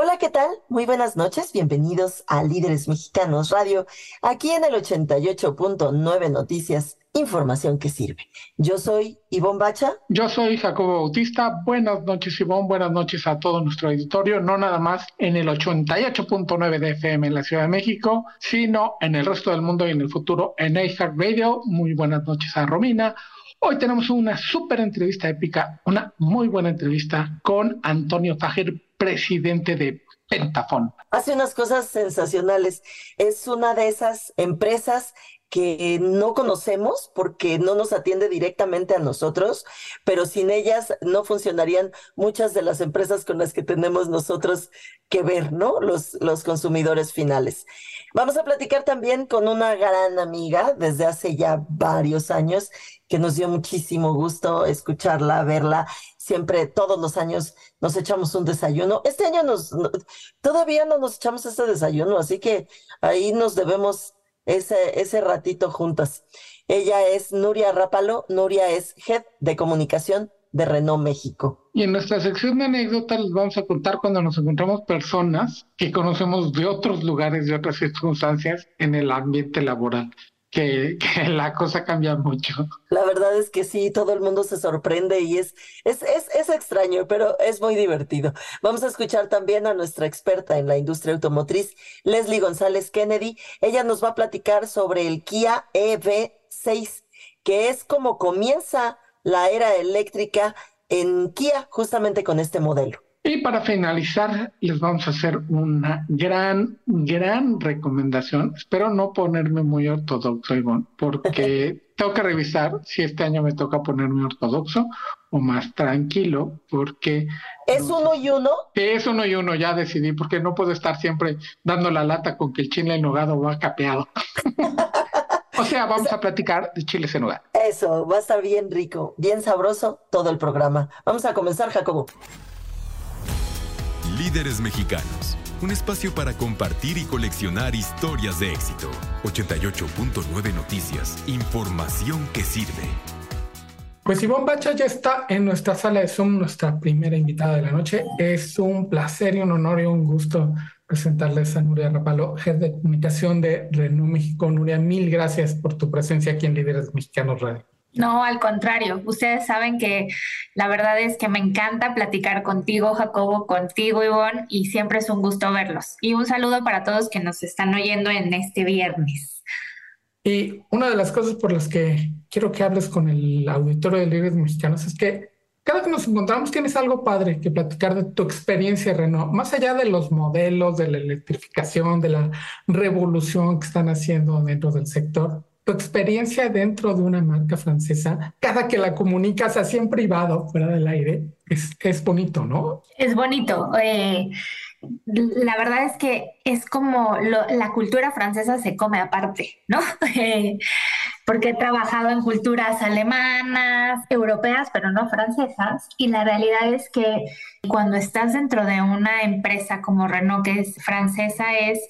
Hola, ¿qué tal? Muy buenas noches, bienvenidos a Líderes Mexicanos Radio, aquí en el 88.9 Noticias, información que sirve. Yo soy Ivonne Bacha. Yo soy Jacobo Bautista. Buenas noches, Ivonne. Buenas noches a todo nuestro auditorio, no nada más en el 88.9 de FM en la Ciudad de México, sino en el resto del mundo y en el futuro en iHeart Radio. Muy buenas noches a Romina. Hoy tenemos una súper entrevista épica, una muy buena entrevista con Antonio Fajer, presidente de Pentafón. Hace unas cosas sensacionales. Es una de esas empresas que no conocemos porque no nos atiende directamente a nosotros, pero sin ellas no funcionarían muchas de las empresas con las que tenemos nosotros que ver, ¿no? Los, los consumidores finales. Vamos a platicar también con una gran amiga desde hace ya varios años que nos dio muchísimo gusto escucharla, verla. Siempre, todos los años, nos echamos un desayuno. Este año nos, todavía no nos echamos ese desayuno, así que ahí nos debemos ese, ese ratito juntas. Ella es Nuria Rápalo. Nuria es Head de Comunicación de Renault México. Y en nuestra sección de anécdotas les vamos a contar cuando nos encontramos personas que conocemos de otros lugares, de otras circunstancias en el ambiente laboral que, la cosa cambia mucho. La verdad es que sí, todo el mundo se sorprende y es, es, es, es, extraño, pero es muy divertido. Vamos a escuchar también a nuestra experta en la industria automotriz, Leslie González Kennedy. Ella nos va a platicar sobre el Kia EV6, que es como comienza la era eléctrica en Kia justamente con este modelo. Y para finalizar, les vamos a hacer una gran, gran recomendación. Espero no ponerme muy ortodoxo, Ivonne, porque tengo que revisar si este año me toca ponerme ortodoxo o más tranquilo, porque... ¿Es uno y uno? Es uno y uno, ya decidí, porque no puedo estar siempre dando la lata con que el chile en nogado va capeado. o sea, vamos a platicar de chiles en. Eso, va a estar bien rico, bien sabroso todo el programa. Vamos a comenzar, Jacobo. Líderes Mexicanos, un espacio para compartir y coleccionar historias de éxito. 88.9 Noticias, información que sirve. Pues Ivonne Bacha ya está en nuestra sala de Zoom, nuestra primera invitada de la noche. Es un placer y un honor y un gusto presentarles a Nuria Rapalo, jefe de comunicación de Renault México. Nuria, mil gracias por tu presencia aquí en Líderes Mexicanos Radio. No, al contrario. Ustedes saben que la verdad es que me encanta platicar contigo, Jacobo, contigo, Ivonne, y siempre es un gusto verlos. Y un saludo para todos que nos están oyendo en este viernes. Y una de las cosas por las que quiero que hables con el auditorio de Líderes Mexicanos es que cada que nos encontramos tienes algo padre que platicar de tu experiencia, Renault, más allá de los modelos, de la electrificación, de la revolución que están haciendo dentro del sector tu experiencia dentro de una marca francesa, cada que la comunicas así en privado, fuera del aire, es, es bonito, ¿no? Es bonito. Eh, la verdad es que es como la cultura francesa se come aparte, ¿no? Porque he trabajado en culturas alemanas, europeas, pero no francesas, y la realidad es que cuando estás dentro de una empresa como Renault, que es francesa, es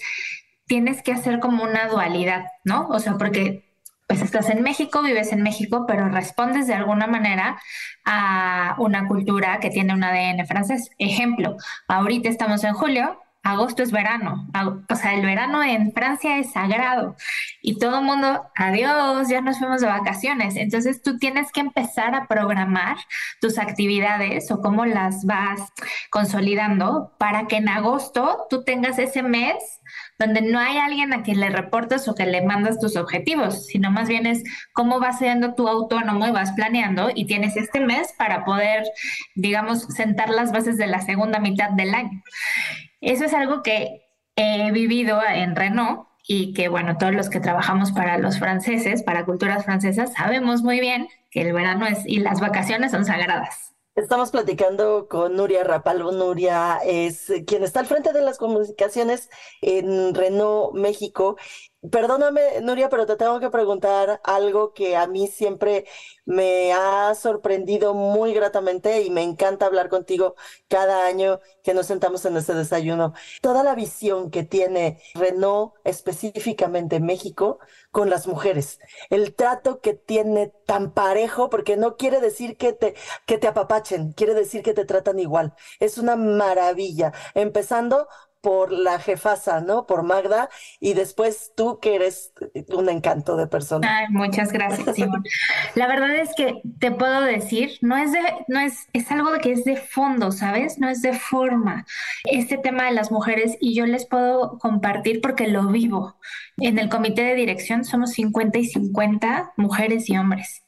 tienes que hacer como una dualidad, ¿no? O sea, porque pues estás en México, vives en México, pero respondes de alguna manera a una cultura que tiene un ADN francés. Ejemplo, ahorita estamos en julio, agosto es verano, o sea, el verano en Francia es sagrado y todo el mundo, adiós, ya nos fuimos de vacaciones. Entonces tú tienes que empezar a programar tus actividades o cómo las vas consolidando para que en agosto tú tengas ese mes donde no hay alguien a quien le reportes o que le mandas tus objetivos, sino más bien es cómo vas siendo tú autónomo y vas planeando y tienes este mes para poder, digamos, sentar las bases de la segunda mitad del año. Eso es algo que he vivido en Renault y que, bueno, todos los que trabajamos para los franceses, para culturas francesas, sabemos muy bien que el verano es y las vacaciones son sagradas. Estamos platicando con Nuria Rapalvo. Nuria es quien está al frente de las comunicaciones en Renault México Perdóname, Nuria, pero te tengo que preguntar algo que a mí siempre me ha sorprendido muy gratamente y me encanta hablar contigo cada año que nos sentamos en este desayuno. Toda la visión que tiene Renault, específicamente México, con las mujeres. El trato que tiene tan parejo, porque no quiere decir que te, que te apapachen, quiere decir que te tratan igual. Es una maravilla. Empezando por la jefasa, ¿no? Por Magda, y después tú que eres un encanto de persona. Muchas gracias, Simón. La verdad es que te puedo decir, no es de, no es, es algo que es de fondo, ¿sabes? No es de forma. Este tema de las mujeres, y yo les puedo compartir porque lo vivo. En el comité de dirección somos 50 y 50 mujeres y hombres.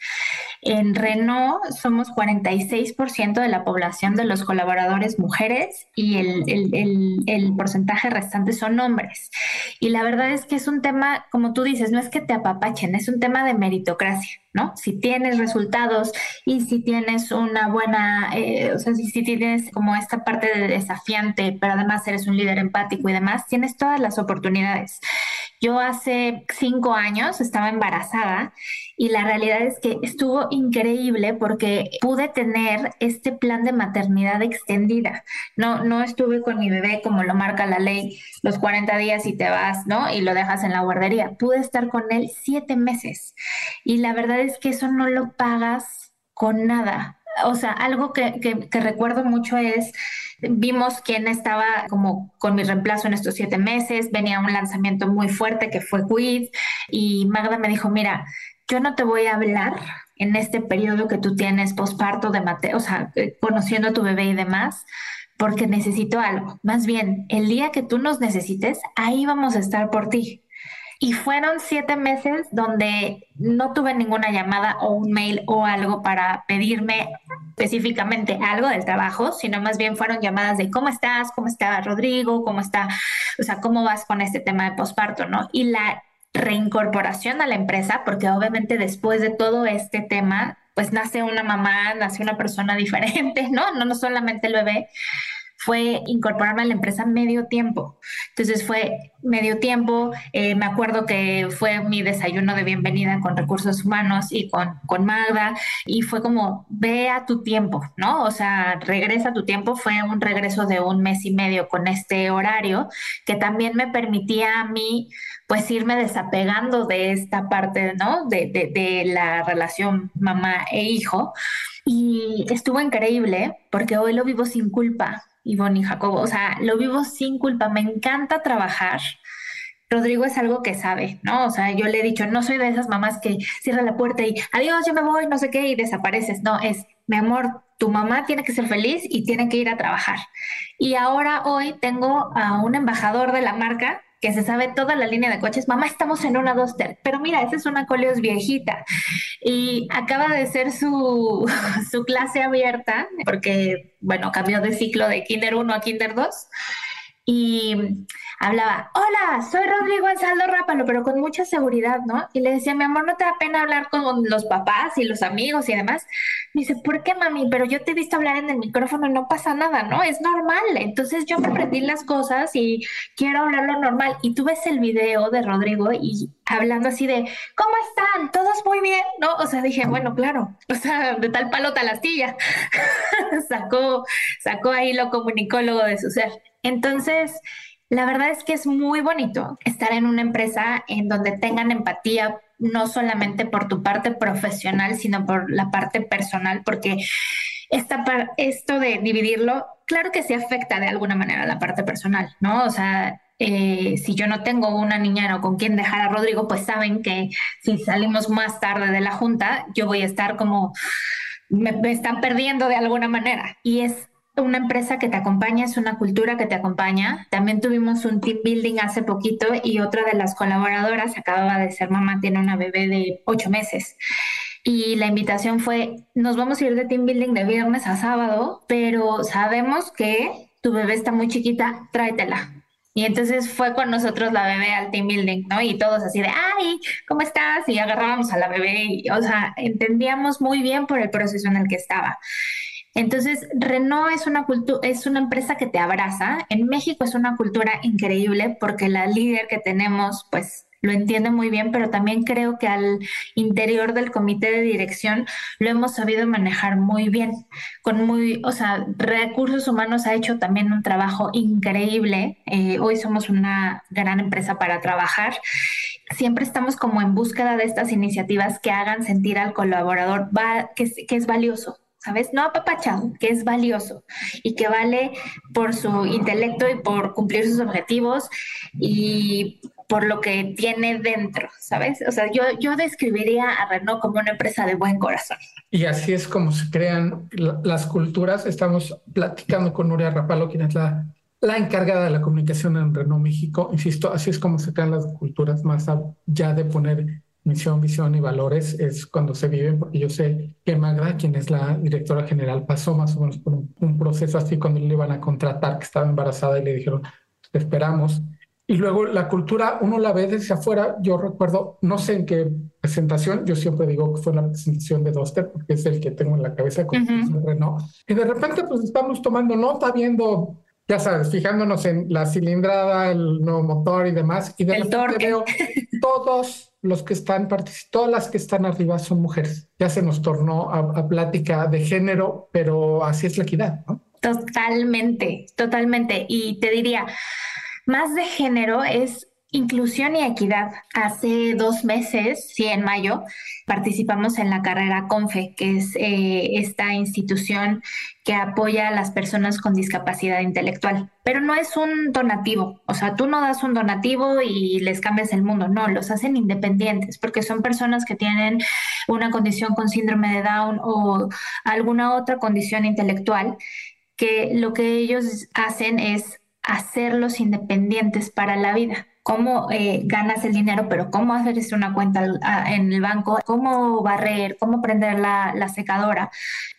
En Renault somos 46% de la población de los colaboradores mujeres y el, el, el, porcentaje restante son hombres. Y la verdad es que es un tema, como tú dices, no es que te apapachen, es un tema de meritocracia, ¿no? Si tienes resultados y si tienes una buena, eh, o sea, si, si tienes como esta parte de desafiante, pero además eres un líder empático y demás, tienes todas las oportunidades. Yo hace cinco años estaba embarazada y la realidad es que estuvo increíble porque pude tener este plan de maternidad extendida. No, no estuve con mi bebé como lo marca la ley, los 40 días y te vas, ¿no? Y lo dejas en la guardería. Pude estar con él siete meses y la verdad es que eso no lo pagas con nada. O sea, algo que, que recuerdo mucho es Vimos quién estaba como con mi reemplazo en estos siete meses, venía un lanzamiento muy fuerte que fue Quid y Magda me dijo, mira, yo no te voy a hablar en este periodo que tú tienes posparto de mate, o sea, eh, conociendo a tu bebé y demás, porque necesito algo. Más bien, el día que tú nos necesites, ahí vamos a estar por ti. Y fueron siete meses donde no tuve ninguna llamada o un mail o algo para pedirme específicamente algo del trabajo, sino más bien fueron llamadas de cómo estás, cómo está Rodrigo, cómo está, o sea, cómo vas con este tema de posparto, ¿no? Y la reincorporación a la empresa, porque obviamente después de todo este tema, pues nace una mamá, nace una persona diferente, ¿no? No, no solamente el bebé, fue incorporarme a la empresa medio tiempo. Entonces fue medio tiempo, eh, me acuerdo que fue mi desayuno de bienvenida con recursos humanos y con, con Magda y fue como, ve a tu tiempo, ¿no? O sea, regresa a tu tiempo, fue un regreso de un mes y medio con este horario que también me permitía a mí pues irme desapegando de esta parte, ¿no? De, de, de la relación mamá e hijo. Y estuvo increíble porque hoy lo vivo sin culpa, Ivonne y Jacobo. O sea, lo vivo sin culpa, me encanta trabajar. Rodrigo es algo que sabe, ¿no? O sea, yo le he dicho, no soy de esas mamás que cierra la puerta y adiós, yo me voy, no sé qué, y desapareces. No, es, mi amor, tu mamá tiene que ser feliz y tiene que ir a trabajar. Y ahora hoy tengo a un embajador de la marca que se sabe toda la línea de coches. Mamá, estamos en una Duster, pero mira, esa es una Coleos viejita. Y acaba de ser su, su clase abierta porque, bueno, cambió de ciclo de Kinder 1 a Kinder 2 y hablaba, hola, soy Rodrigo Ansaldo Rápalo, pero con mucha seguridad, ¿no? Y le decía, mi amor, ¿no te da pena hablar con los papás y los amigos y demás? Me dice, ¿por qué, mami? Pero yo te he visto hablar en el micrófono no pasa nada, ¿no? Es normal. Entonces yo me aprendí las cosas y quiero hablar lo normal. Y tú ves el video de Rodrigo y hablando así de, ¿cómo están? ¿Todos muy bien? ¿No? O sea, dije, bueno, claro, o sea, de tal palo tal astilla. sacó, sacó ahí lo comunicólogo de su ser. Entonces, la verdad es que es muy bonito estar en una empresa en donde tengan empatía, no solamente por tu parte profesional, sino por la parte personal, porque esta esto de dividirlo, claro que sí afecta de alguna manera a la parte personal, ¿no? O sea, eh, si yo no tengo una niñera o con quien dejar a Rodrigo, pues saben que si salimos más tarde de la junta, yo voy a estar como, me están perdiendo de alguna manera. Y es una empresa que te acompaña, es una cultura que te acompaña. También tuvimos un team building hace poquito y otra de las colaboradoras acababa de ser mamá, tiene una bebé de ocho meses. Y la invitación fue, nos vamos a ir de team building de viernes a sábado, pero sabemos que tu bebé está muy chiquita, tráetela. Y entonces fue con nosotros la bebé al team building, ¿no? Y todos así de, ay, ¿cómo estás? Y agarrábamos a la bebé, y, o sea, entendíamos muy bien por el proceso en el que estaba. Entonces, Renault es una, es una empresa que te abraza. En México es una cultura increíble porque la líder que tenemos, pues lo entiende muy bien, pero también creo que al interior del comité de dirección lo hemos sabido manejar muy bien. Con muy, o sea, recursos humanos ha hecho también un trabajo increíble. Eh, hoy somos una gran empresa para trabajar. Siempre estamos como en búsqueda de estas iniciativas que hagan sentir al colaborador que, que es valioso, ¿sabes? No apapachado, que es valioso y que vale por su intelecto y por cumplir sus objetivos y por lo que tiene dentro, ¿sabes? O sea, yo, yo describiría a Renault como una empresa de buen corazón. Y así es como se crean las culturas. Estamos platicando con Nuria Rapalo, quien es la, la encargada de la comunicación en Renault México. Insisto, así es como se crean las culturas, más allá de poner misión, visión y valores, es cuando se viven, porque yo sé que Magda, quien es la directora general, pasó más o menos por un, un proceso así cuando le iban a contratar, que estaba embarazada y le dijeron, te esperamos y luego la cultura, uno la ve desde afuera. Yo recuerdo, no sé en qué presentación, yo siempre digo que fue la presentación de Doster, porque es el que tengo en la cabeza con Renault. Y de repente, pues estamos tomando nota, viendo, ya sabes, fijándonos en la cilindrada, el nuevo motor y demás. Y de repente veo todos los que están todas las que están arriba son mujeres. Ya se nos tornó a, a plática de género, pero así es la equidad, ¿no? Totalmente, totalmente. Y te diría, más de género es inclusión y equidad. Hace dos meses, sí, en mayo, participamos en la carrera CONFE, que es eh, esta institución que apoya a las personas con discapacidad intelectual. Pero no es un donativo, o sea, tú no das un donativo y les cambias el mundo, no, los hacen independientes, porque son personas que tienen una condición con síndrome de Down o alguna otra condición intelectual que lo que ellos hacen es hacerlos independientes para la vida. Cómo eh, ganas el dinero, pero cómo hacer una cuenta en el banco, cómo barrer, cómo prender la, secadora.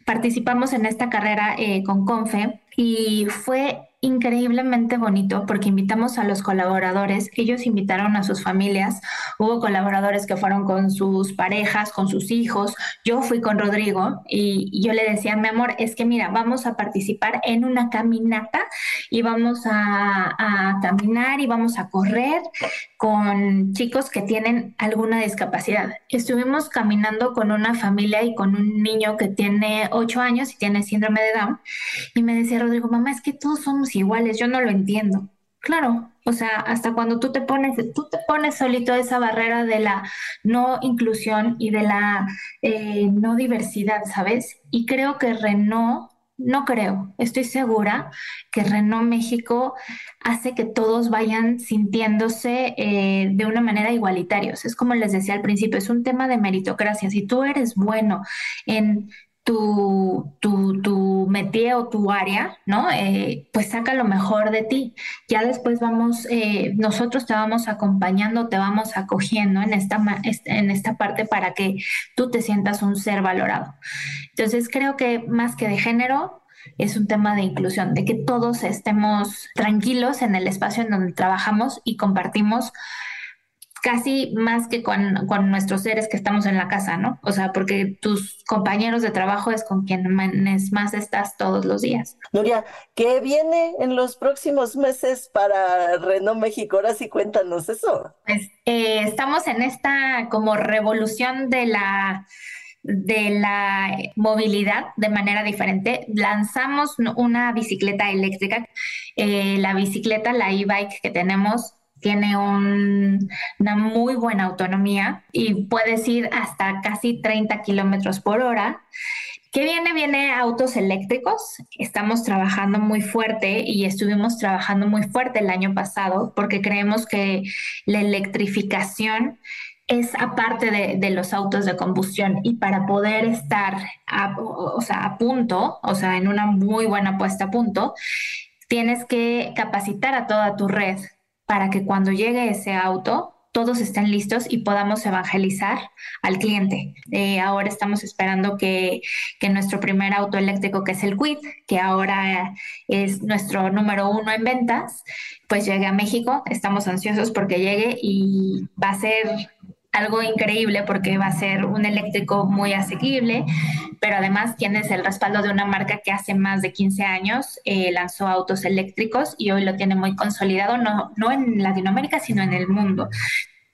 Participamos en esta carrera eh, con Confe y fue increíblemente bonito porque invitamos a los colaboradores, ellos invitaron a sus familias, hubo colaboradores que fueron con sus parejas, con sus hijos, yo fui con Rodrigo y yo le decía, mi amor, es que mira, vamos a participar en una caminata y vamos a, a caminar y vamos a correr con chicos que tienen alguna discapacidad. Estuvimos caminando con una familia y con un niño que tiene ocho años y tiene síndrome de Down y me decía Rodrigo, mamá, es que todos somos iguales, yo no lo entiendo. Claro, o sea, hasta cuando tú te pones, tú te pones solito esa barrera de la no inclusión y de la eh, no diversidad, ¿sabes? Y creo que Renault, no creo, estoy segura que Renault México hace que todos vayan sintiéndose eh, de una manera igualitarios. Es como les decía al principio, es un tema de meritocracia. Si tú eres bueno en tu, tu, tu métier o tu área, ¿no? Eh, pues saca lo mejor de ti. Ya después vamos, eh, nosotros te vamos acompañando, te vamos acogiendo en esta, en esta parte para que tú te sientas un ser valorado. Entonces creo que más que de género, es un tema de inclusión, de que todos estemos tranquilos en el espacio en donde trabajamos y compartimos casi más que con, nuestros seres que estamos en la casa, ¿no? O sea, porque tus compañeros de trabajo es con quienes más estás todos los días. Nuria, ¿qué viene en los próximos meses para Renault México? Ahora sí cuéntanos eso. Pues eh, estamos en esta como revolución de la de la movilidad de manera diferente. Lanzamos una bicicleta eléctrica. Eh, la bicicleta, la e-bike que tenemos, tiene una muy buena autonomía y puedes ir hasta casi 30 kilómetros por hora. ¿Qué viene? Viene autos eléctricos. Estamos trabajando muy fuerte y estuvimos trabajando muy fuerte el año pasado porque creemos que la electrificación es aparte de, los autos de combustión y para poder estar a, o sea, a punto, o sea, en una muy buena puesta a punto, tienes que capacitar a toda tu red para que cuando llegue ese auto todos estén listos y podamos evangelizar al cliente. Eh, ahora estamos esperando que, que, nuestro primer auto eléctrico, que es el Quid, que ahora es nuestro número uno en ventas, pues llegue a México. Estamos ansiosos porque llegue y va a ser algo increíble porque va a ser un eléctrico muy asequible, pero además tienes el respaldo de una marca que hace más de 15 años eh, lanzó autos eléctricos y hoy lo tiene muy consolidado, no, no en Latinoamérica, sino en el mundo.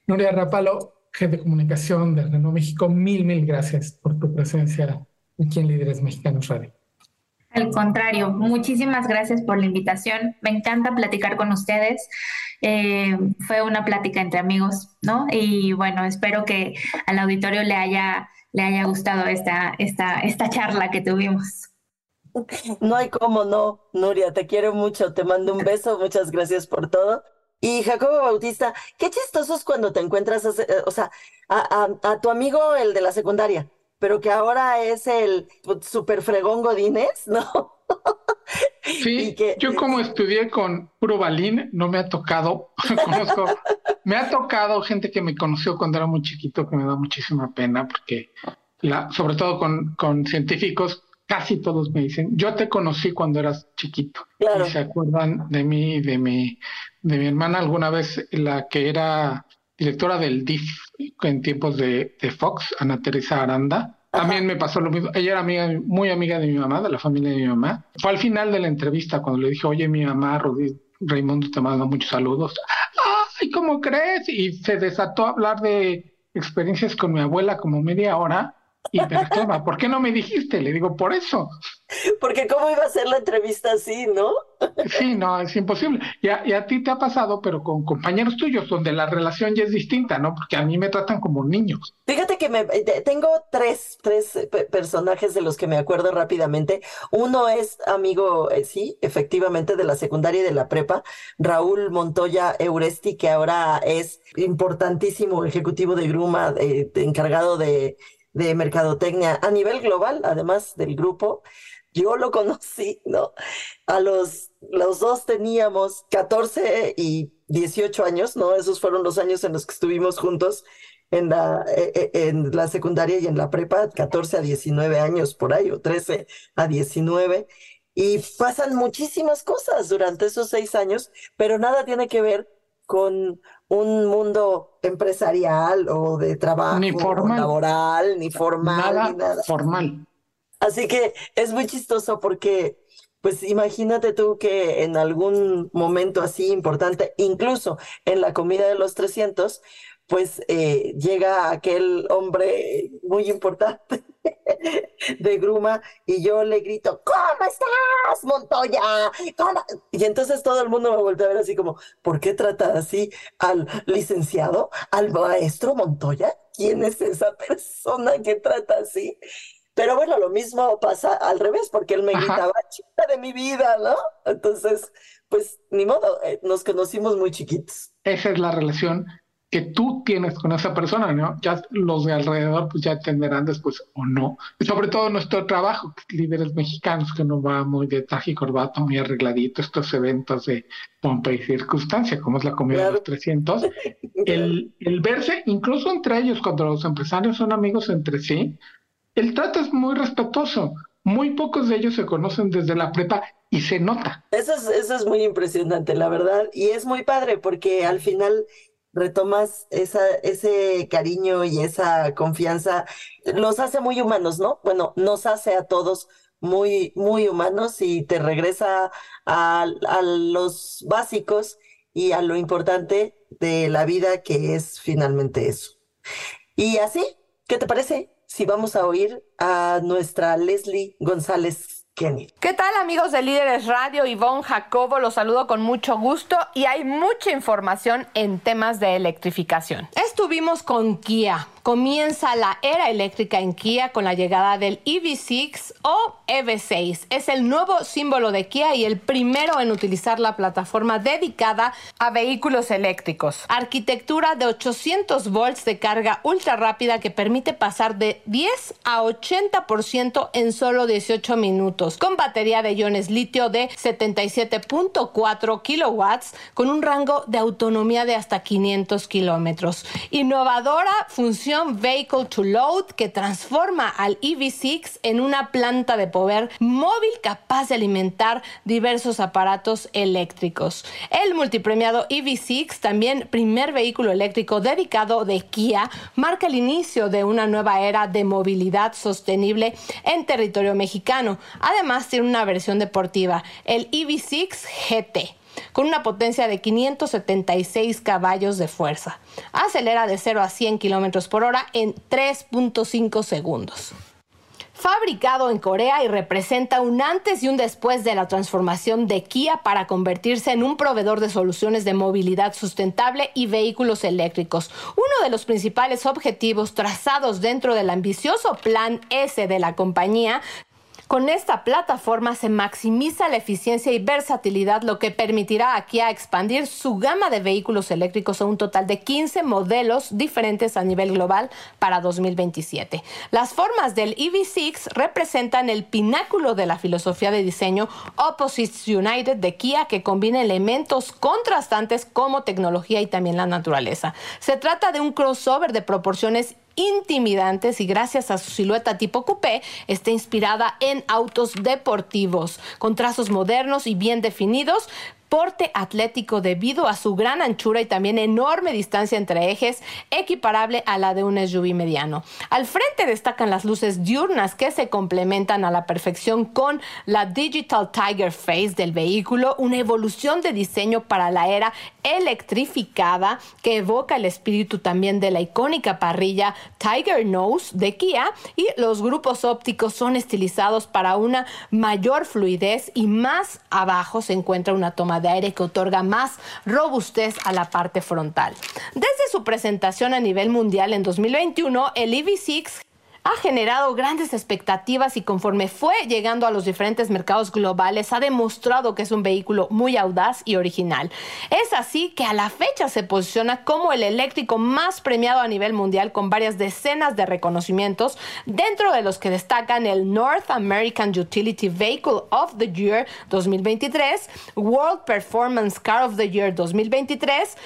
Nuria Rapalo, jefe de comunicación de Renault México, mil, mil gracias por tu presencia aquí en Líderes Mexicanos Radio. Al contrario, muchísimas gracias por la invitación. Me encanta platicar con ustedes. Eh, fue una plática entre amigos, ¿no? Y bueno, espero que al auditorio le haya, le haya gustado esta, esta, esta charla que tuvimos. No hay cómo no, Nuria, te quiero mucho, te mando un beso, muchas gracias por todo. Y Jacobo Bautista, qué chistosos cuando te encuentras, eh, o sea, a tu amigo, el de la secundaria pero que ahora es el pues, super fregón Godínez, ¿no? Sí, yo como estudié con puro balín, no me ha tocado, conozco, me ha tocado gente que me conoció cuando era muy chiquito, que me da muchísima pena, porque la, sobre todo con, con científicos, casi todos me dicen, yo te conocí cuando eras chiquito. Y se acuerdan de mí, de mi, de mi hermana alguna vez, la que era directora del DIF en tiempos de, de Fox, Ana Teresa Aranda. También me pasó lo mismo. Ella era amiga, muy amiga de mi mamá, de la familia de mi mamá. Fue al final de la entrevista cuando le dije, oye, mi mamá, Raimundo, te manda muchos saludos. ¡Ay, cómo crees! Y se desató a hablar de experiencias con mi abuela como media hora y me ¿por qué no me dijiste? Le digo, por eso. Porque cómo iba a ser la entrevista así, ¿no? Sí, no, es imposible. Y a, ti te ha pasado, pero con compañeros tuyos, donde la relación ya es distinta, ¿no? Porque a mí me tratan como niños. Fíjate que me, tengo tres, tres eh, personajes de los que me acuerdo rápidamente. Uno es amigo, eh, sí, efectivamente, de la secundaria y de la prepa, Raúl Montoya Euresti, que ahora es importantísimo ejecutivo de Gruma, eh, encargado de de mercadotecnia a nivel global, además del grupo. Yo lo conocí, ¿no? A los, los dos teníamos 14 y 18 años, ¿no? Esos fueron los años en los que estuvimos juntos en la, e, e, en la secundaria y en la prepa, 14 a 19 años por ahí, o 13 a 19. Y pasan muchísimas cosas durante esos seis años, pero nada tiene que ver con un mundo empresarial o de trabajo ni formal. laboral, ni formal, nada ni nada. Formal. Así que es muy chistoso porque, pues imagínate tú que en algún momento así importante, incluso en la comida de los 300, pues eh, llega aquel hombre muy importante de Gruma y yo le grito, ¿cómo estás, Montoya? Y entonces todo el mundo me voltea a ver así como, ¿por qué trata así al licenciado, al maestro Montoya? ¿Quién es esa persona que trata así? Pero bueno, lo mismo pasa al revés, porque él me gritaba, chica de mi vida, ¿no? Entonces, pues ni modo, eh, nos conocimos muy chiquitos. Esa es la relación que tú tienes con esa persona, ¿no? Ya los de alrededor pues ya entenderán después o no. Sobre todo nuestro trabajo, líderes mexicanos, que no va muy de traje y corbata, muy arregladito, estos eventos de pompa y circunstancia, como es la comida de los 300, el, el verse, incluso entre ellos, cuando los empresarios son amigos entre sí, el trato es muy respetuoso. Muy pocos de ellos se conocen desde la prepa y se nota. Eso es, eso es muy impresionante, la verdad. Y es muy padre porque al final retomas esa, ese cariño y esa confianza, los hace muy humanos, ¿no? Bueno, nos hace a todos muy, muy humanos y te regresa a, a los básicos y a lo importante de la vida que es finalmente eso. Y así, ¿qué te parece si vamos a oír a nuestra Leslie González ¿Qué tal amigos de Líderes Radio? Ivonne Jacobo, los saludo con mucho gusto y hay mucha información en temas de electrificación. Estuvimos con Kia comienza la era eléctrica en Kia con la llegada del EV6 o EV6. Es el nuevo símbolo de Kia y el primero en utilizar la plataforma dedicada a vehículos eléctricos. Arquitectura de 800 volts de carga ultra rápida que permite pasar de 10 a 80% en solo 18 minutos, con batería de iones litio de 77.4 kilowatts, con un rango de autonomía de hasta 500 kilómetros. Innovadora función Vehicle to Load que transforma al EV6 en una planta de poder móvil capaz de alimentar diversos aparatos eléctricos. El multipremiado EV6, también primer vehículo eléctrico dedicado de Kia, marca el inicio de una nueva era de movilidad sostenible en territorio mexicano. Además, tiene una versión deportiva, el EV6 GT con una potencia de 576 caballos de fuerza. Acelera de 0 a 100 kilómetros por hora en 3.5 segundos fabricado en Corea y representa un antes y un después de la transformación de Kia para convertirse en un proveedor de soluciones de movilidad sustentable y vehículos eléctricos. Uno de los principales objetivos trazados dentro del ambicioso plan S de la compañía con esta plataforma se maximiza la eficiencia y versatilidad, lo que permitirá a Kia expandir su gama de vehículos eléctricos a un total de 15 modelos diferentes a nivel global para 2027. Las formas del EV6 representan el pináculo de la filosofía de diseño Opposites United de Kia que combina elementos contrastantes como tecnología y también la naturaleza. Se trata de un crossover de proporciones intimidantes y gracias a su silueta tipo coupé está inspirada en autos deportivos con trazos modernos y bien definidos, porte atlético debido a su gran anchura y también enorme distancia entre ejes, equiparable a la de un SUV mediano. Al frente destacan las luces diurnas que se complementan a la perfección con la Digital Tiger Face del vehículo, una evolución de diseño para la era electrificada que evoca el espíritu también de la icónica parrilla Tiger Nose de Kia y los grupos ópticos son estilizados para una mayor fluidez y más abajo se encuentra una toma de aire que otorga más robustez a la parte frontal. Desde su presentación a nivel mundial en 2021, el EV6 ha generado grandes expectativas y conforme fue llegando a los diferentes mercados globales ha demostrado que es un vehículo muy audaz y original. Es así que a la fecha se posiciona como el eléctrico más premiado a nivel mundial con varias decenas de reconocimientos, dentro de los que destacan el North American Utility Vehicle of the Year 2023, World Performance Car of the Year 2023,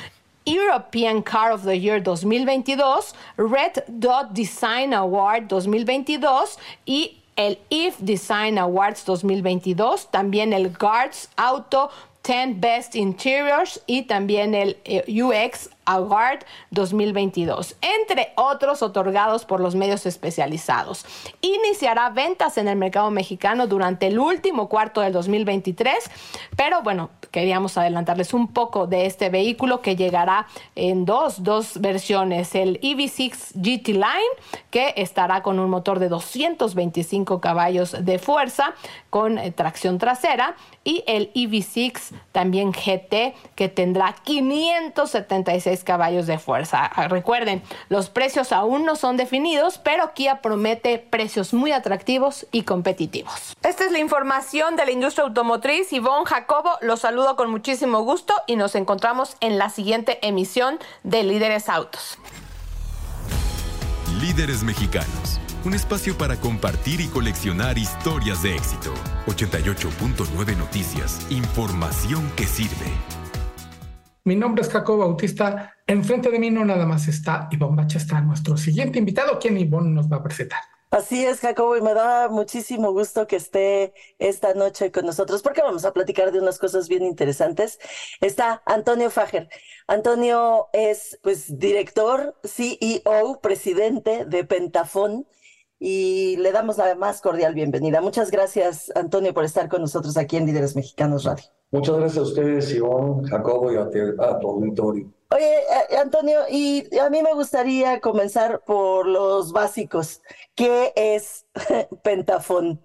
European Car of the Year 2022, Red Dot Design Award 2022 y el IF Design Awards 2022, también el Guards Auto 10 Best Interiors y también el eh, UX Award 2022, entre otros otorgados por los medios especializados. Iniciará ventas en el mercado mexicano durante el último cuarto del 2023, pero bueno, queríamos adelantarles un poco de este vehículo que llegará en dos, dos versiones, el EV6 GT Line, que estará con un motor de 225 caballos de fuerza con eh, tracción trasera, y el EV6 también GT, que tendrá 576 caballos de fuerza. Ah, recuerden, los precios aún no son definidos, pero Kia promete precios muy atractivos y competitivos. Esta es la información de la industria automotriz. Ivonne Jacobo, los saludo con muchísimo gusto y nos encontramos en la siguiente emisión de Líderes Autos. Líderes Mexicanos, un espacio para compartir y coleccionar historias de éxito. 88.9 Noticias, información que sirve. Mi nombre es Jacobo Bautista. Enfrente de mí no nada más está Ivonne Bacha, está nuestro siguiente invitado, quien Ivonne nos va a presentar. Así es, Jacobo, y me da muchísimo gusto que esté esta noche con nosotros porque vamos a platicar de unas cosas bien interesantes. Está Antonio Fager. Antonio es pues director, CEO, presidente de Pentafón y le damos la más cordial bienvenida. Muchas gracias, Antonio, por estar con nosotros aquí en Líderes Mexicanos Radio. Muchas gracias a ustedes, Ivonne, Jacobo y a, tu auditorio. Oye, eh, Antonio, y a mí me gustaría comenzar por los básicos. ¿Qué es Pentafón?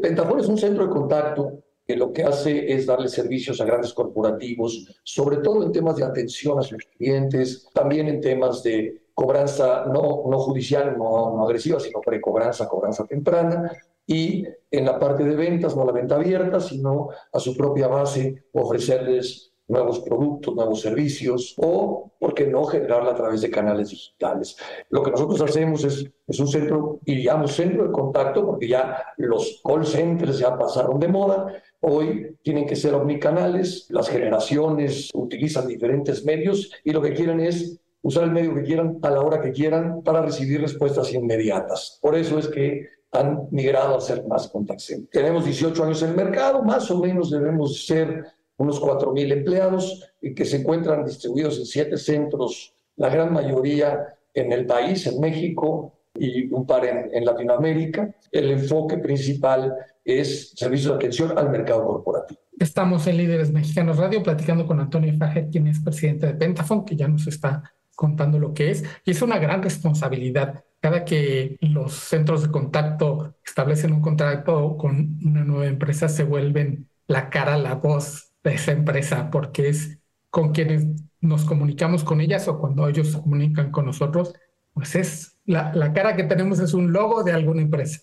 Pentafón es un centro de contacto que lo que hace es darle servicios a grandes corporativos, sobre todo en temas de atención a sus clientes, también en temas de cobranza no, no judicial, no, no agresiva, sino precobranza, cobranza temprana, y en la parte de ventas, no la venta abierta, sino a su propia base ofrecerles nuevos productos, nuevos servicios o, ¿por qué no, generarla a través de canales digitales? Lo que nosotros hacemos es, es un centro, llamamos centro de contacto, porque ya los call centers ya pasaron de moda, hoy tienen que ser omnicanales, las generaciones utilizan diferentes medios y lo que quieren es usar el medio que quieran a la hora que quieran para recibir respuestas inmediatas. Por eso es que han migrado a ser más contact Tenemos 18 años en el mercado, más o menos debemos ser unos 4.000 empleados que se encuentran distribuidos en siete centros, la gran mayoría en el país, en México y un par en, en Latinoamérica. El enfoque principal es servicio de atención al mercado corporativo. Estamos en Líderes Mexicanos Radio platicando con Antonio Fajet, quien es presidente de Pentafon, que ya nos está contando lo que es. Y es una gran responsabilidad. Cada que los centros de contacto establecen un contrato con una nueva empresa, se vuelven la cara, la voz de esa empresa, porque es con quienes nos comunicamos con ellas o cuando ellos se comunican con nosotros, pues es la, la cara que tenemos es un logo de alguna empresa.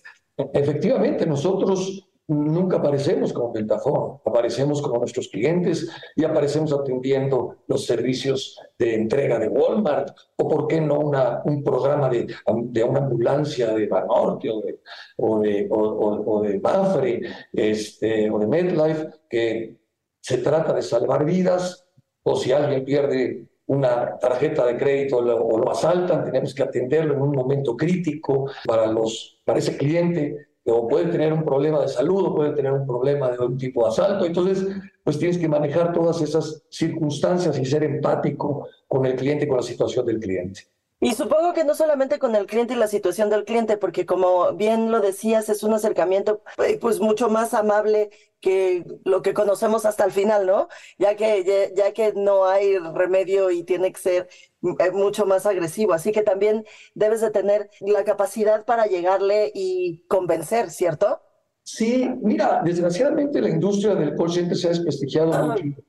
Efectivamente, nosotros nunca aparecemos como Pentafón, aparecemos como nuestros clientes y aparecemos atendiendo los servicios de entrega de Walmart o, por qué no, un programa de, de una ambulancia de Banorte o de, o de, o, de Mafre este, o de MedLife, que se trata de salvar vidas o si alguien pierde una tarjeta de crédito o lo asaltan, tenemos que atenderlo en un momento crítico para, los, para ese cliente o puede tener un problema de salud o puede tener un problema de un tipo de asalto. Entonces, pues tienes que manejar todas esas circunstancias y ser empático con el cliente, con la situación del cliente. Y supongo que no solamente con el cliente y la situación del cliente, porque como bien lo decías, es un acercamiento eh, pues mucho más amable que lo que conocemos hasta el final, ¿no? Ya que, ya, que no hay remedio y tiene que ser mucho más agresivo. Así que también debes de tener la capacidad para llegarle y convencer, ¿cierto? Sí, mira, desgraciadamente la industria del call center se ha desprestigiado ah. mucho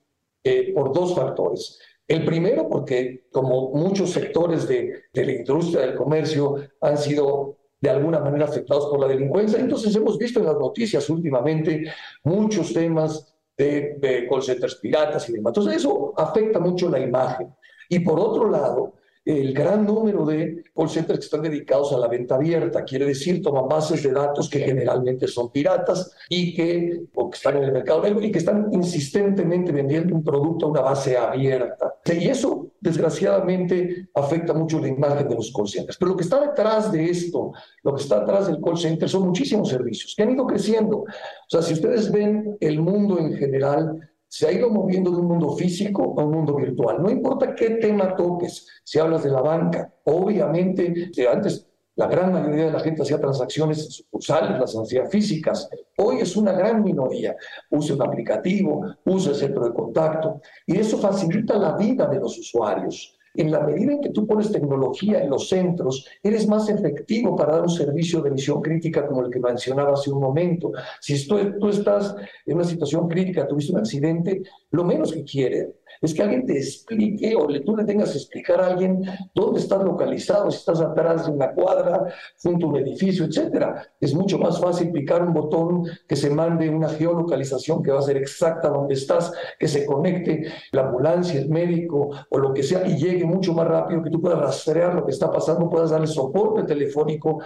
eh, por dos factores. El primero, porque como muchos sectores de, la industria del comercio han sido de alguna manera afectados por la delincuencia, entonces hemos visto en las noticias últimamente muchos temas de, de call centers piratas y demás. Entonces eso afecta mucho la imagen. Y por otro lado, el gran número de call centers que están dedicados a la venta abierta. Quiere decir, toman bases de datos que generalmente son piratas y que, o que están en el mercado negro y que están insistentemente vendiendo un producto a una base abierta. Y eso, desgraciadamente, afecta mucho la imagen de los call centers. Pero lo que está detrás de esto, lo que está detrás del call center son muchísimos servicios que han ido creciendo. O sea, si ustedes ven el mundo en general, se ha ido moviendo de un mundo físico a un mundo virtual. No importa qué tema toques, si hablas de la banca, obviamente, antes la gran mayoría de la gente hacía transacciones sucursales, las hacía físicas. Hoy es una gran minoría. Usa un aplicativo, usa el centro de contacto y eso facilita la vida de los usuarios. En la medida en que tú pones tecnología en los centros, eres más efectivo para dar un servicio de misión crítica como el que mencionaba hace un momento. Si tú, estás en una situación crítica, tuviste un accidente, lo menos que quiere es que alguien te explique o le, tú le tengas que explicar a alguien dónde estás localizado, si estás atrás de una cuadra, junto a un edificio, etcétera. Es mucho más fácil picar un botón que se mande una geolocalización que va a ser exacta donde estás, que se conecte la ambulancia, el médico o lo que sea y llegue mucho más rápido, que tú puedas rastrear lo que está pasando, puedas darle soporte telefónico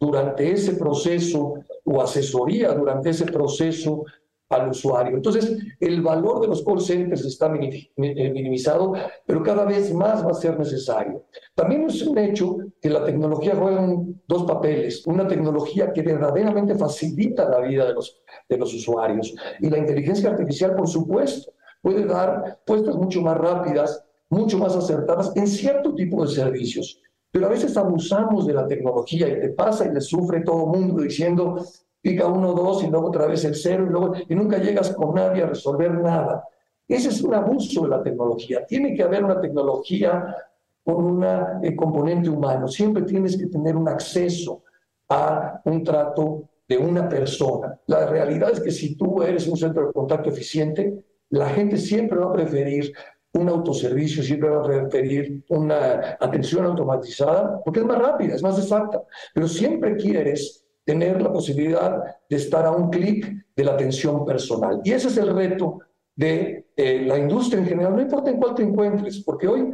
durante ese proceso o asesoría durante ese proceso al usuario. Entonces, el valor de los call centers está eh, minimizado, pero cada vez más va a ser necesario. También es un hecho que la tecnología juega dos papeles. Una tecnología que verdaderamente facilita la vida de los, de los usuarios. Y la inteligencia artificial, por supuesto, puede dar respuestas mucho más rápidas, mucho más acertadas en cierto tipo de servicios. Pero a veces abusamos de la tecnología y te pasa y le sufre todo el mundo diciendo, pica uno, dos y luego otra vez el cero y, luego, y nunca llegas con nadie a resolver nada. Ese es un abuso de la tecnología. Tiene que haber una tecnología con un eh, componente humano. Siempre tienes que tener un acceso a un trato de una persona. La realidad es que si tú eres un centro de contacto eficiente, la gente siempre va a preferir un autoservicio, siempre va a requerir una atención automatizada, porque es más rápida, es más exacta, pero siempre quieres tener la posibilidad de estar a un clic de la atención personal. Y ese es el reto de eh, la industria en general, no importa en cuál te encuentres, porque hoy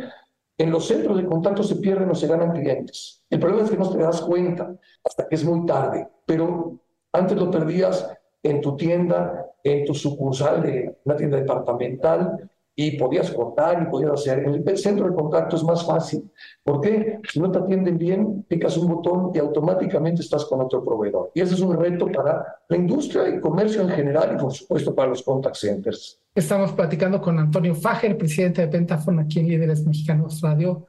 en los centros de contacto se pierden o se ganan clientes. El problema es que no te das cuenta hasta que es muy tarde, pero antes lo perdías en tu tienda, en tu sucursal de una tienda departamental, y podías cortar y podías hacer. El centro de contacto es más fácil. ¿Por qué? Si no te atienden bien, picas un botón y automáticamente estás con otro proveedor. Y ese es un reto para la industria y comercio en general y por supuesto para los contact centers. Estamos platicando con Antonio Fager, presidente de Pentafon aquí en Líderes Mexicanos Radio.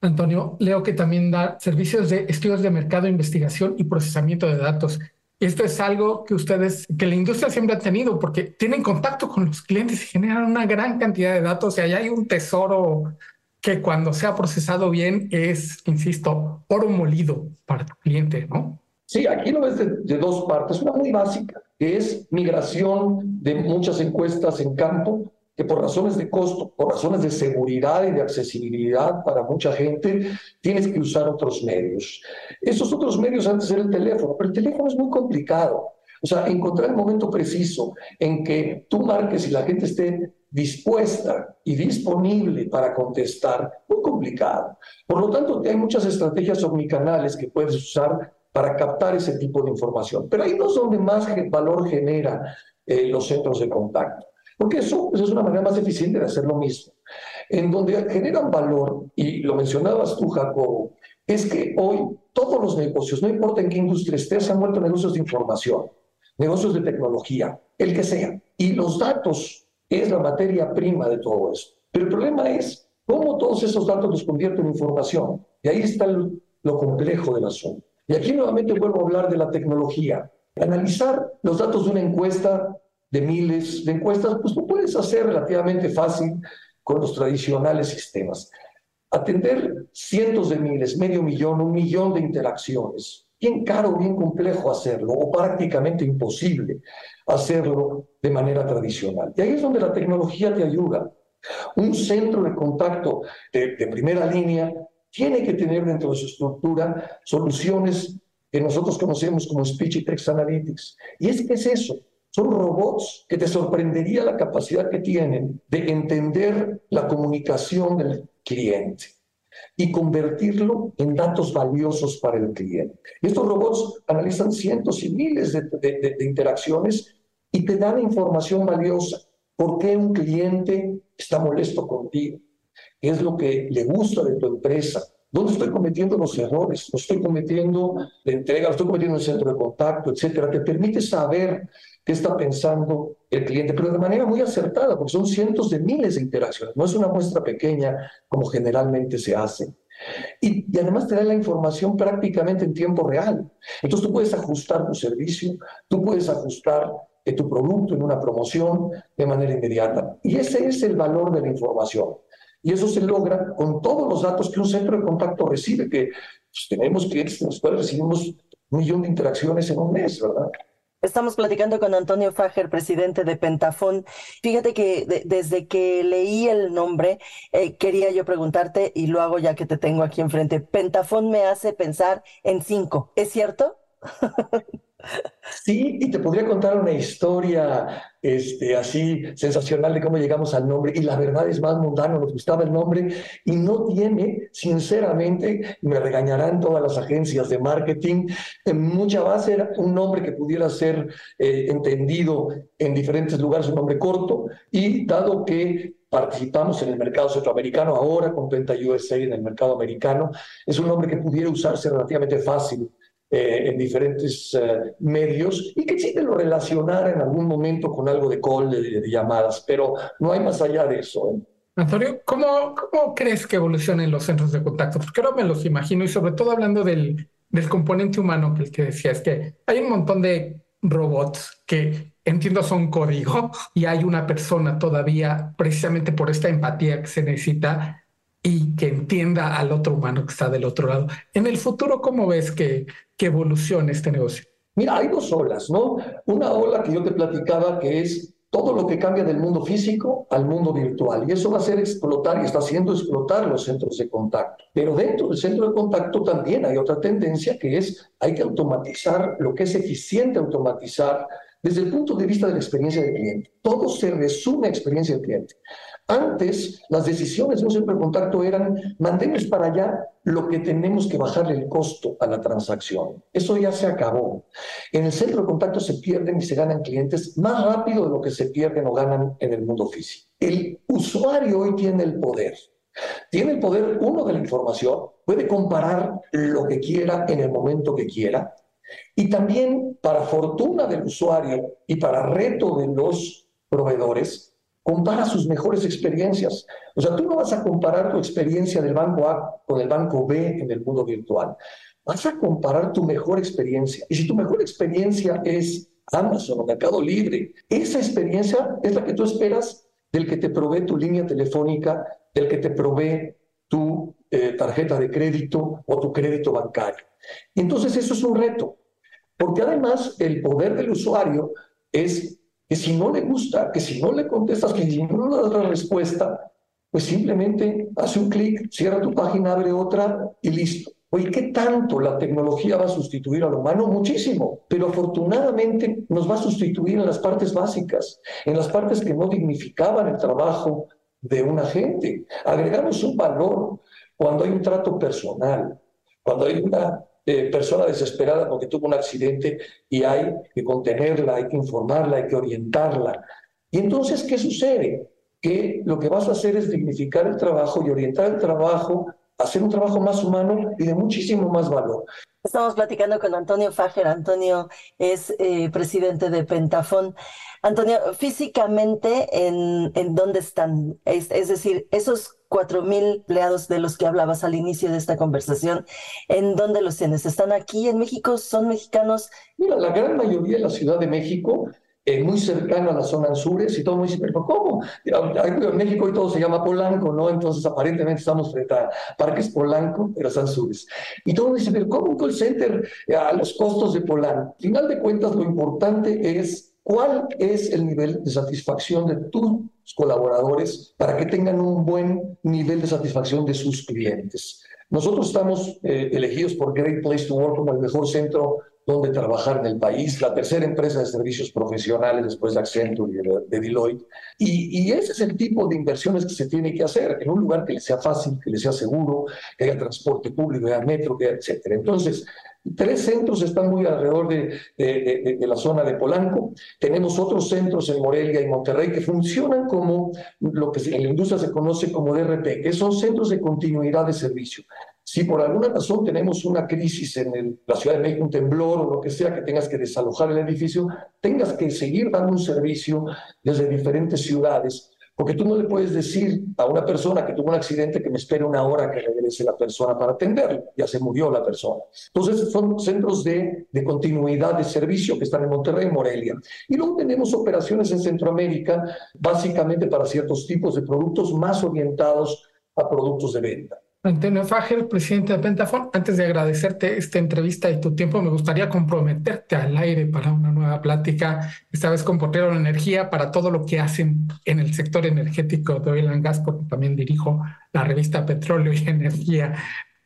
Antonio, leo que también da servicios de estudios de mercado, investigación y procesamiento de datos. Esto es algo que ustedes, que la industria siempre ha tenido, porque tienen contacto con los clientes y generan una gran cantidad de datos y allá hay un tesoro que cuando sea procesado bien es, insisto, oro molido para tu cliente, ¿no? Sí, aquí lo ves de, de dos partes. Una muy básica, que es migración de muchas encuestas en campo que por razones de costo, por razones de seguridad y de accesibilidad para mucha gente, tienes que usar otros medios. Esos otros medios antes era el teléfono, pero el teléfono es muy complicado. O sea, encontrar el momento preciso en que tú marques y la gente esté dispuesta y disponible para contestar, muy complicado. Por lo tanto, hay muchas estrategias omnicanales que puedes usar para captar ese tipo de información. Pero ahí no es donde más valor genera eh, los centros de contacto. Porque eso, es una manera más eficiente de hacer lo mismo. En donde generan valor, y lo mencionabas tú, Jacobo, es que hoy todos los negocios, no importa en qué industria estés, se han vuelto negocios de información, negocios de tecnología, el que sea. Y los datos es la materia prima de todo esto. Pero el problema es cómo todos esos datos los convierten en información. Y ahí está lo complejo del asunto. Y aquí nuevamente vuelvo a hablar de la tecnología. Analizar los datos de una encuesta de miles de encuestas, pues lo puedes hacer relativamente fácil con los tradicionales sistemas. Atender cientos de miles, medio millón, un millón de interacciones. Bien caro, bien complejo hacerlo, o prácticamente imposible hacerlo de manera tradicional. Y ahí es donde la tecnología te ayuda. Un centro de contacto de, de primera línea tiene que tener dentro de su estructura soluciones que nosotros conocemos como Speech y Text Analytics. ¿Y es que es eso? Son robots que te sorprendería la capacidad que tienen de entender la comunicación del cliente y convertirlo en datos valiosos para el cliente. estos robots analizan cientos y miles de, interacciones y te dan información valiosa. ¿Por qué un cliente está molesto contigo? ¿Qué es lo que le gusta de tu empresa? ¿Dónde estoy cometiendo los errores? ¿Lo estoy cometiendo de entrega? ¿Lo estoy cometiendo en el centro de contacto? Etcétera. Te permite saber qué está pensando el cliente, pero de manera muy acertada, porque son cientos de miles de interacciones, no es una muestra pequeña como generalmente se hace. Y, además te da la información prácticamente en tiempo real. Entonces tú puedes ajustar tu servicio, tú puedes ajustar eh, tu producto en una promoción de manera inmediata. Y ese es el valor de la información. Y eso se logra con todos los datos que un centro de contacto recibe, que pues, tenemos clientes en los cuales recibimos un millón de interacciones en un mes, ¿verdad? Estamos platicando con Antonio Fager, presidente de Pentafón. Fíjate que desde que leí el nombre, eh, quería yo preguntarte, y lo hago ya que te tengo aquí enfrente. Pentafón me hace pensar en cinco, ¿es cierto? Sí, y te podría contar una historia este, así sensacional de cómo llegamos al nombre. Y la verdad es más mundano, nos gustaba el nombre y no tiene, sinceramente, me regañarán todas las agencias de marketing, en mucha base era un nombre que pudiera ser eh, entendido en diferentes lugares, un nombre corto. Y dado que participamos en el mercado centroamericano ahora con Penta USA en el mercado americano, es un nombre que pudiera usarse relativamente fácil eh, en diferentes eh, medios y que sí te lo relacionara en algún momento con algo de call, de, llamadas, pero no hay más allá de eso. ¿eh? Antonio, ¿cómo, ¿cómo crees que evolucionen los centros de contacto? Porque ahora me los imagino y sobre todo hablando del, del componente humano que el que decía, es que hay un montón de robots que entiendo son código y hay una persona todavía precisamente por esta empatía que se necesita y que entienda al otro humano que está del otro lado. En el futuro, ¿cómo ves que, que evolucione este negocio? Mira, hay dos olas, ¿no? Una ola que yo te platicaba que es todo lo que cambia del mundo físico al mundo virtual. Y eso va a ser explotar y está haciendo explotar los centros de contacto. Pero dentro del centro de contacto también hay otra tendencia que es hay que automatizar lo que es eficiente automatizar desde el punto de vista de la experiencia del cliente. Todo se resume a experiencia del cliente. Antes, las decisiones de un centro de contacto eran, mandemos para allá lo que tenemos que bajarle el costo a la transacción. Eso ya se acabó. En el centro de contacto se pierden y se ganan clientes más rápido de lo que se pierden o ganan en el mundo físico. El usuario hoy tiene el poder. Tiene el poder, uno, de la información, puede comparar lo que quiera en el momento que quiera, y también, para fortuna del usuario y para reto de los proveedores, compara sus mejores experiencias. O sea, tú no vas a comparar tu experiencia del banco A con el banco B en el mundo virtual. Vas a comparar tu mejor experiencia. Y si tu mejor experiencia es Amazon o Mercado Libre, esa experiencia es la que tú esperas del que te provee tu línea telefónica, del que te provee tu eh, tarjeta de crédito o tu crédito bancario. Entonces eso es un reto, porque además el poder del usuario es que si no le gusta, que si no le contestas, que si no le das la respuesta, pues simplemente hace un clic, cierra tu página, abre otra y listo. Oye, ¿qué tanto la tecnología va a sustituir al humano? Muchísimo, pero afortunadamente nos va a sustituir en las partes básicas, en las partes que no dignificaban el trabajo de una gente. Agregamos un valor cuando hay un trato personal, cuando hay una persona desesperada porque tuvo un accidente y hay que contenerla, hay que informarla, hay que orientarla. Y entonces, ¿qué sucede? Que lo que vas a hacer es dignificar el trabajo y orientar el trabajo, hacer un trabajo más humano y de muchísimo más valor. Estamos platicando con Antonio Fager. Antonio es eh, presidente de Pentafón. Antonio, físicamente, ¿en, en dónde están? Es, es decir, esos cuatro mil empleados de los que hablabas al inicio de esta conversación, ¿en dónde los tienes? ¿Están aquí en México? ¿Son mexicanos? Mira, la gran mayoría de la Ciudad de México, eh, muy cercana a la zona Anzures, y todo muy pero ¿cómo? En México hoy todo se llama Polanco, ¿no? Entonces aparentemente estamos frente a Parques Polanco, pero es Anzures. Y todo dice, pero ¿cómo un call center a los costos de Polanco? Al final de cuentas, lo importante es ¿Cuál es el nivel de satisfacción de tus colaboradores para que tengan un buen nivel de satisfacción de sus clientes? Nosotros estamos eh, elegidos por Great Place to Work como el mejor centro donde trabajar en el país, la tercera empresa de servicios profesionales después de Accenture y de, Deloitte. Y, y, ese es el tipo de inversiones que se tiene que hacer en un lugar que le sea fácil, que le sea seguro, que haya transporte público, que haya metro, que etcétera. Entonces, Tres centros están muy alrededor de, la zona de Polanco. Tenemos otros centros en Morelia y Monterrey que funcionan como lo que en la industria se conoce como DRP, que son centros de continuidad de servicio. Si por alguna razón tenemos una crisis en la Ciudad de México, un temblor o lo que sea, que tengas que desalojar el edificio, tengas que seguir dando un servicio desde diferentes ciudades porque tú no le puedes decir a una persona que tuvo un accidente que me espere una hora que regrese la persona para atenderlo. Ya se murió la persona. Entonces, son centros de, de continuidad de servicio que están en Monterrey y Morelia. Y luego tenemos operaciones en Centroamérica, básicamente para ciertos tipos de productos más orientados a productos de venta. Antonio Fager, presidente de Pentafon, antes de agradecerte esta entrevista y tu tiempo, me gustaría comprometerte al aire para una nueva plática, esta vez con Portero de Energía, para todo lo que hacen en el sector energético de Oil and Gas, porque también dirijo la revista Petróleo y Energía.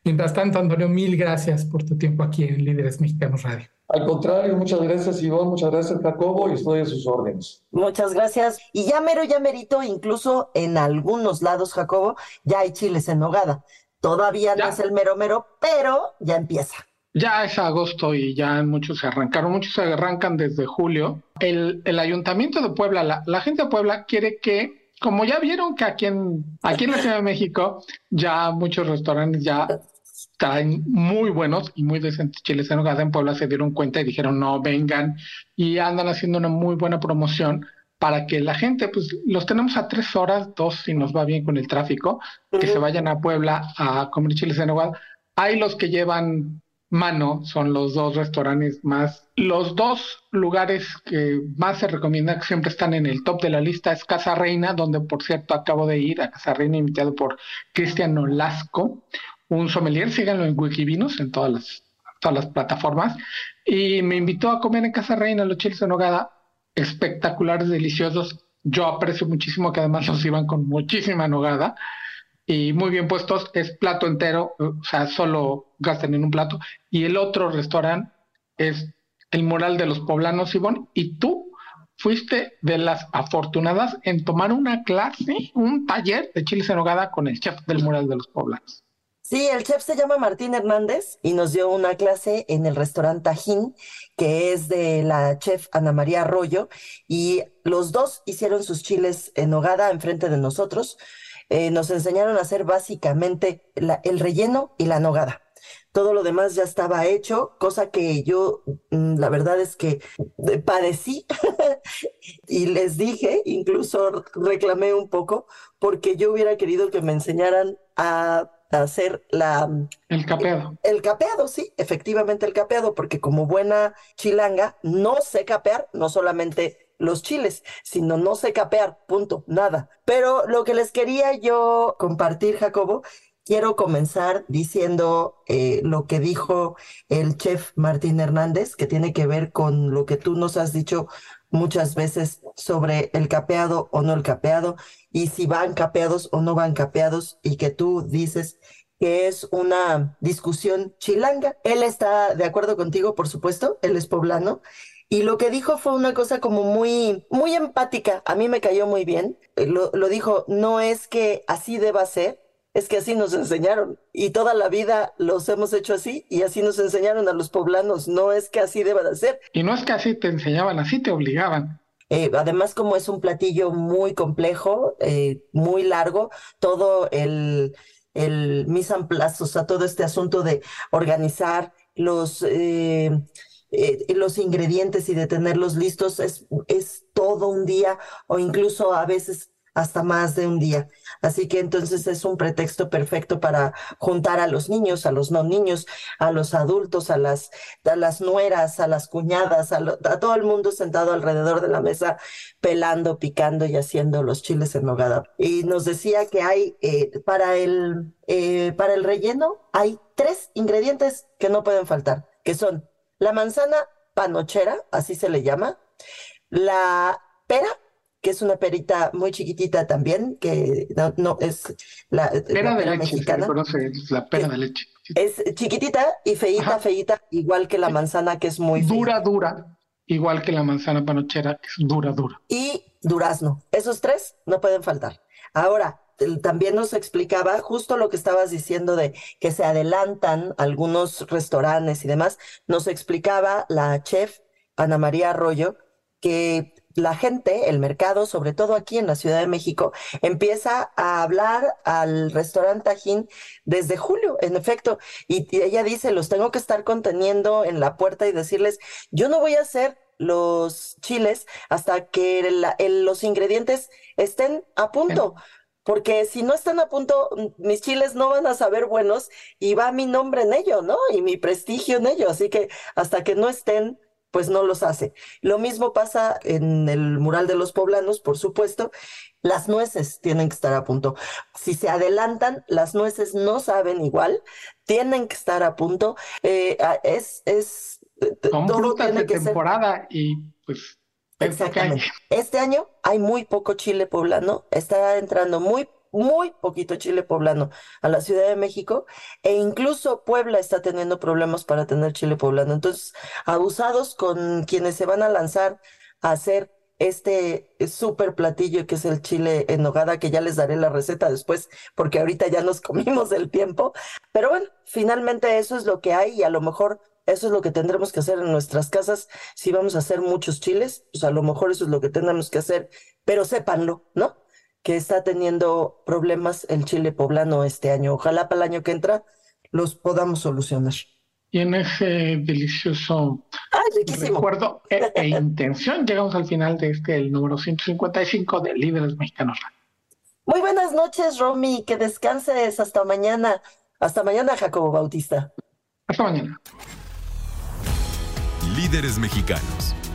Mientras tanto, Antonio, mil gracias por tu tiempo aquí en Líderes Mexicanos Radio. Al contrario, muchas gracias Ivonne, muchas gracias Jacobo y estoy a sus órdenes. Muchas gracias. Y ya mero, ya merito, incluso en algunos lados, Jacobo, ya hay chiles en nogada. Todavía no es el mero mero, pero ya empieza. Ya es agosto y ya muchos se arrancaron, muchos se arrancan desde julio. El, el Ayuntamiento de Puebla, la, la, gente de Puebla quiere que, como ya vieron que aquí en, aquí en la Ciudad de México, ya muchos restaurantes ya están muy buenos y muy decentes chiles en en Puebla se dieron cuenta y dijeron no vengan y andan haciendo una muy buena promoción para que la gente, pues los tenemos a tres horas, dos si nos va bien con el tráfico, que se vayan a Puebla a comer chiles en nogada. Hay los que llevan mano, son los dos restaurantes más, los dos lugares que más se recomienda, que siempre están en el top de la lista, es Casa Reina, donde por cierto acabo de ir a Casa Reina invitado por Cristian Olasco, un sommelier, síganlo en Wikivinos, en todas las, todas las plataformas, y me invitó a comer en Casa Reina los chiles en nogada espectaculares, deliciosos. Yo aprecio muchísimo que además los iban con muchísima nogada y muy bien puestos. Es plato entero, o sea, solo gastan en un plato. Y el otro restaurante es el mural de los poblanos, Ivonne. Y tú fuiste de las afortunadas en tomar una clase, un taller de chiles en nogada con el chef del mural de los poblanos. Sí, el chef se llama Martín Hernández y nos dio una clase en el restaurante Tajín, que es de la chef Ana María Arroyo, y los dos hicieron sus chiles en nogada enfrente de nosotros. Eh, nos enseñaron a hacer básicamente el relleno y la nogada. Todo lo demás ya estaba hecho, cosa que yo, mm, la verdad es que padecí y les dije, incluso reclamé un poco, porque yo hubiera querido que me enseñaran a hacer la... El capeado. El, capeado, sí, efectivamente el capeado, porque como buena chilanga, no sé capear, no solamente los chiles, sino no sé capear, punto, nada. Pero lo que les quería yo compartir, Jacobo, quiero comenzar diciendo eh, lo que dijo el chef Martín Hernández, que tiene que ver con lo que tú nos has dicho muchas veces sobre el capeado o no el capeado y si van capeados o no van capeados y que tú dices que es una discusión chilanga. Él está de acuerdo contigo, por supuesto, él es poblano. Y lo que dijo fue una cosa como muy, muy empática. A mí me cayó muy bien. Lo, lo dijo, no es que así deba ser, es que así nos enseñaron y toda la vida los hemos hecho así y así nos enseñaron a los poblanos, no es que así deba de ser. Y no es que así te enseñaban, así te obligaban. Eh, además, como es un platillo muy complejo, eh, muy largo, todo el, el mise en place, o sea, todo este asunto de organizar los, eh, los ingredientes y de tenerlos listos es, es todo un día o incluso a veces hasta más de un día. Así que entonces es un pretexto perfecto para juntar a los niños, a los no niños, a los adultos, a las, a las nueras, a las cuñadas, a, todo el mundo sentado alrededor de la mesa, pelando, picando y haciendo los chiles en nogada. Y nos decía que hay eh, para, el, eh, para el relleno, hay tres ingredientes que no pueden faltar, que son la manzana panochera, así se le llama, la pera que es una perita muy chiquitita también, que no, es la, pera de leche, mexicana. la pera de leche. Es chiquitita y feita, feita, igual que la manzana que es muy dura, dura, igual que la manzana panochera que es dura, dura. Y durazno. Esos tres no pueden faltar. Ahora, también nos explicaba justo lo que estabas diciendo de que se adelantan algunos restaurantes y demás. Nos explicaba la chef Ana María Arroyo que la gente, el mercado, sobre todo aquí en la Ciudad de México, empieza a hablar al restaurante Tajín desde julio, en efecto, y, ella dice, los tengo que estar conteniendo en la puerta y decirles, yo no voy a hacer los chiles hasta que los ingredientes estén a punto. Porque si no están a punto, mis chiles no van a saber buenos y va mi nombre en ello, ¿no? Y mi prestigio en ello. Así que hasta que no estén pues no los hace. Lo mismo pasa en el mural de los poblanos, por supuesto. Las nueces tienen que estar a punto. Si se adelantan, las nueces no saben igual, tienen que estar a punto. Eh, es, es, Son frutas de temporada y pues Exactamente. Este año hay muy poco chile poblano, está entrando muy muy poquito chile poblano a la Ciudad de México e incluso Puebla está teniendo problemas para tener chile poblano. Entonces, abusados con quienes se van a lanzar a hacer este súper platillo que es el chile en nogada, que ya les daré la receta después, porque ahorita ya nos comimos el tiempo. Pero bueno, finalmente eso es lo que hay y a lo mejor eso es lo que tendremos que hacer en nuestras casas. Si vamos a hacer muchos chiles, pues a lo mejor eso es lo que tendremos que hacer, pero sépanlo, ¿no? Que está teniendo problemas el chile poblano este año. Ojalá para el año que entra los podamos solucionar. Y en ese delicioso recuerdo e, e, intención llegamos al final de este, el número 155 de Líderes Mexicanos. Muy buenas noches, Romy. Que descanses hasta mañana. Hasta mañana, Jacobo Bautista. Hasta mañana. Líderes Mexicanos